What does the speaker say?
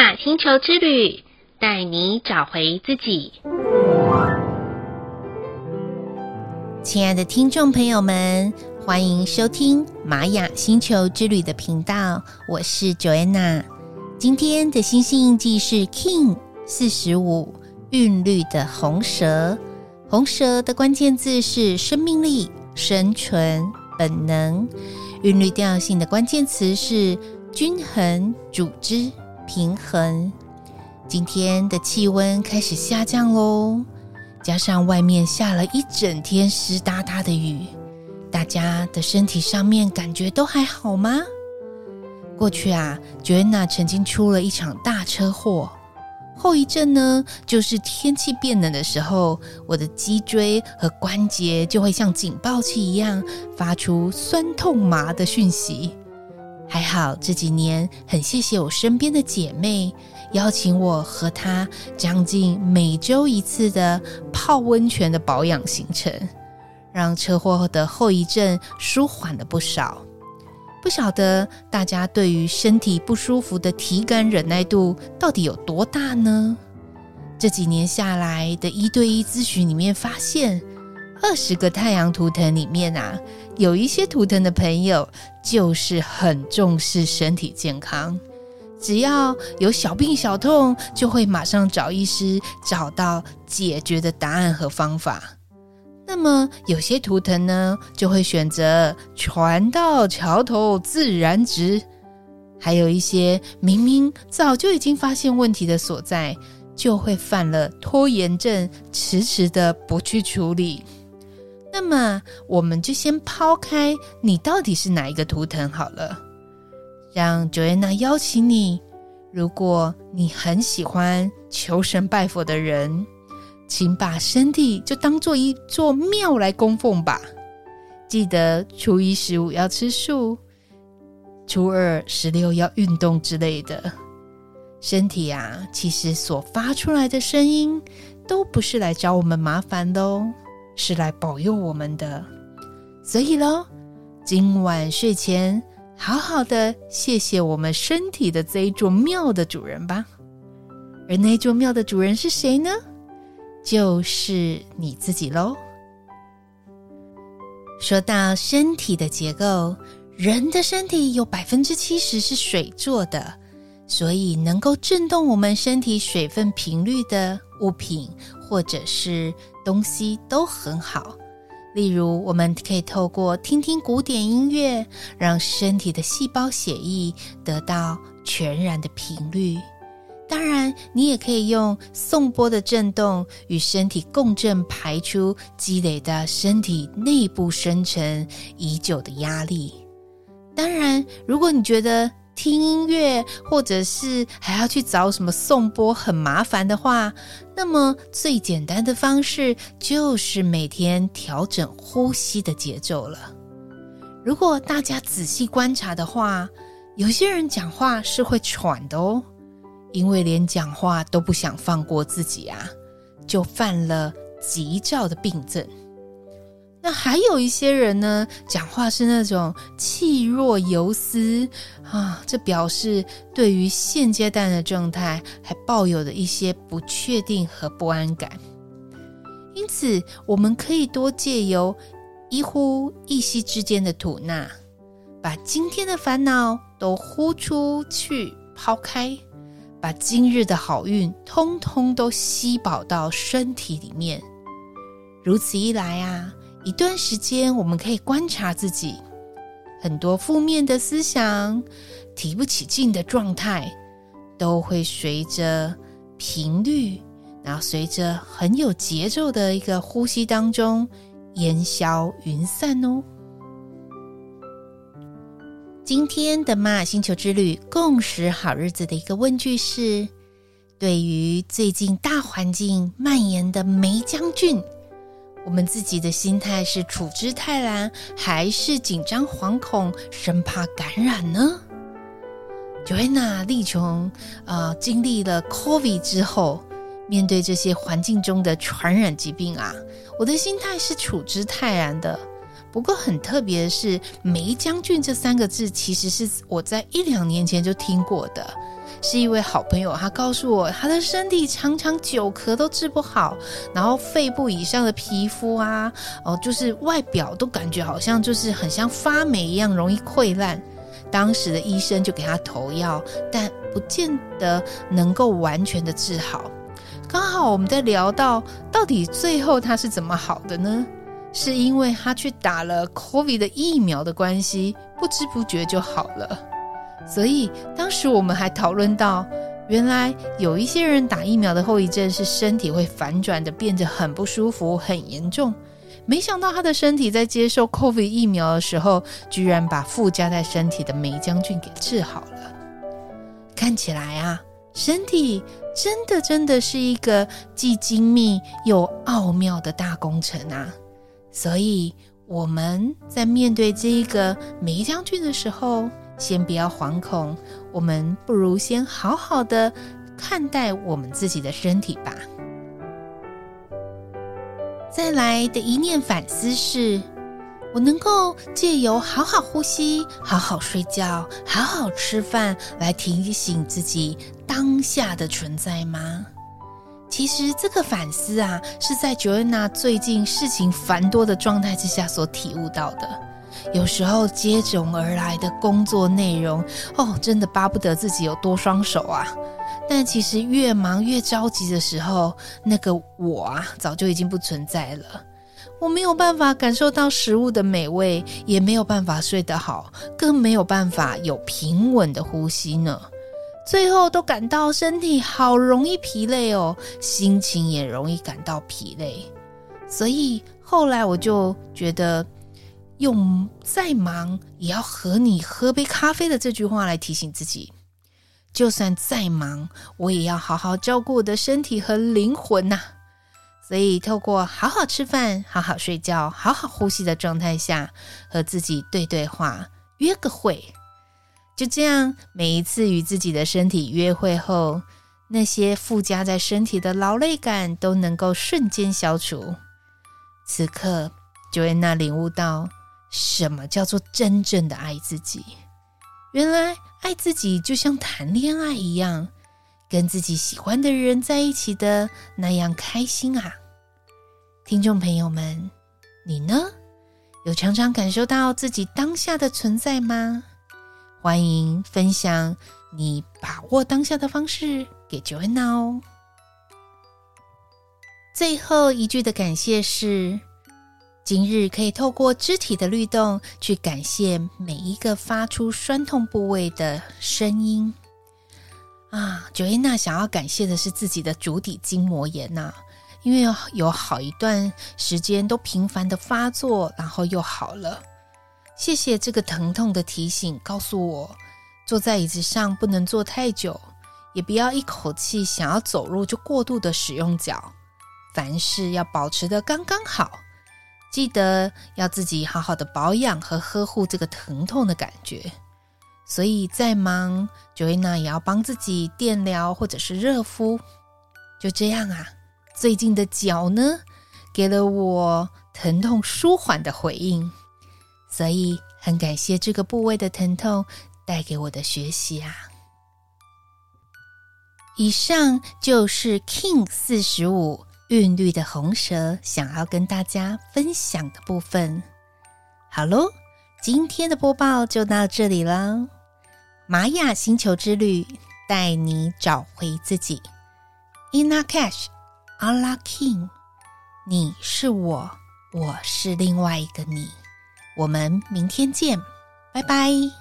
雅星球之旅，带你找回自己。亲爱的听众朋友们，欢迎收听玛雅星球之旅的频道，我是 Joanna。今天的星星印记是 King 四十五韵律的红蛇，红蛇的关键字是生命力、生存、本能。韵律调性的关键词是均衡、组织、平衡。今天的气温开始下降喽，加上外面下了一整天湿哒哒的雨，大家的身体上面感觉都还好吗？过去啊，Joanna 曾经出了一场大车祸。后遗症呢，就是天气变冷的时候，我的脊椎和关节就会像警报器一样发出酸痛麻的讯息。还好这几年很谢谢我身边的姐妹邀请我和她将近每周一次的泡温泉的保养行程，让车祸后的后遗症舒缓了不少。不晓得大家对于身体不舒服的体感忍耐度到底有多大呢？这几年下来的一对一咨询里面发现，二十个太阳图腾里面啊，有一些图腾的朋友就是很重视身体健康，只要有小病小痛，就会马上找医师，找到解决的答案和方法。那么有些图腾呢，就会选择船到桥头自然直；还有一些明明早就已经发现问题的所在，就会犯了拖延症，迟迟的不去处理。那么，我们就先抛开你到底是哪一个图腾好了，让 Joanna 邀请你，如果你很喜欢求神拜佛的人。请把身体就当做一座庙来供奉吧。记得初一十五要吃素，初二十六要运动之类的。身体啊，其实所发出来的声音，都不是来找我们麻烦的哦，是来保佑我们的。所以喽，今晚睡前好好的谢谢我们身体的这一座庙的主人吧。而那座庙的主人是谁呢？就是你自己喽。说到身体的结构，人的身体有百分之七十是水做的，所以能够震动我们身体水分频率的物品或者是东西都很好。例如，我们可以透过听听古典音乐，让身体的细胞血液得到全然的频率。当然，你也可以用颂钵的震动与身体共振，排出积累的身体内部深层已久的压力。当然，如果你觉得听音乐或者是还要去找什么颂钵很麻烦的话，那么最简单的方式就是每天调整呼吸的节奏了。如果大家仔细观察的话，有些人讲话是会喘的哦。因为连讲话都不想放过自己啊，就犯了急躁的病症。那还有一些人呢，讲话是那种气若游丝啊，这表示对于现阶段的状态还抱有的一些不确定和不安感。因此，我们可以多借由一呼一吸之间的吐纳，把今天的烦恼都呼出去，抛开。把今日的好运通通都吸饱到身体里面，如此一来啊，一段时间我们可以观察自己，很多负面的思想、提不起劲的状态，都会随着频率，然后随着很有节奏的一个呼吸当中烟消云散哦。今天的玛雅星球之旅共识好日子的一个问句是：对于最近大环境蔓延的梅将军，我们自己的心态是处之泰然，还是紧张惶恐，生怕感染呢？Joanna 丽琼呃，经历了 COVID 之后，面对这些环境中的传染疾病啊，我的心态是处之泰然的。不过很特别的是，霉浆菌这三个字其实是我在一两年前就听过的，是一位好朋友，他告诉我，他的身体常常久咳都治不好，然后肺部以上的皮肤啊，哦，就是外表都感觉好像就是很像发霉一样，容易溃烂。当时的医生就给他投药，但不见得能够完全的治好。刚好我们在聊到，到底最后他是怎么好的呢？是因为他去打了 COVID 的疫苗的关系，不知不觉就好了。所以当时我们还讨论到，原来有一些人打疫苗的后遗症是身体会反转的，变得很不舒服、很严重。没想到他的身体在接受 COVID 疫苗的时候，居然把附加在身体的霉浆菌给治好了。看起来啊，身体真的真的是一个既精密又奥妙的大工程啊！所以我们在面对这一个梅将军的时候，先不要惶恐，我们不如先好好的看待我们自己的身体吧。再来的一念反思是：我能够借由好好呼吸、好好睡觉、好好吃饭，来提醒自己当下的存在吗？其实这个反思啊，是在 Joanna 最近事情繁多的状态之下所体悟到的。有时候接踵而来的工作内容，哦，真的巴不得自己有多双手啊！但其实越忙越着急的时候，那个我啊，早就已经不存在了。我没有办法感受到食物的美味，也没有办法睡得好，更没有办法有平稳的呼吸呢。最后都感到身体好容易疲累哦，心情也容易感到疲累，所以后来我就觉得，用再忙也要和你喝杯咖啡的这句话来提醒自己，就算再忙，我也要好好照顾我的身体和灵魂呐。所以透过好好吃饭、好好睡觉、好好呼吸的状态下，和自己对对话，约个会。就这样，每一次与自己的身体约会后，那些附加在身体的劳累感都能够瞬间消除。此刻，Joanna 领悟到什么叫做真正的爱自己。原来，爱自己就像谈恋爱一样，跟自己喜欢的人在一起的那样开心啊！听众朋友们，你呢？有常常感受到自己当下的存在吗？欢迎分享你把握当下的方式给 Joanna 哦。最后一句的感谢是：今日可以透过肢体的律动去感谢每一个发出酸痛部位的声音啊。Joanna 想要感谢的是自己的足底筋膜炎呐，因为有好一段时间都频繁的发作，然后又好了。谢谢这个疼痛的提醒，告诉我坐在椅子上不能坐太久，也不要一口气想要走路就过度的使用脚，凡事要保持的刚刚好。记得要自己好好的保养和呵护这个疼痛的感觉。所以再忙，Joanna 也要帮自己电疗或者是热敷。就这样啊，最近的脚呢，给了我疼痛舒缓的回应。所以很感谢这个部位的疼痛带给我的学习啊！以上就是 King 四十五韵律的红蛇想要跟大家分享的部分。好喽，今天的播报就到这里了。玛雅星球之旅带你找回自己。In a Cash, Ala king，你是我，我是另外一个你。我们明天见，拜拜。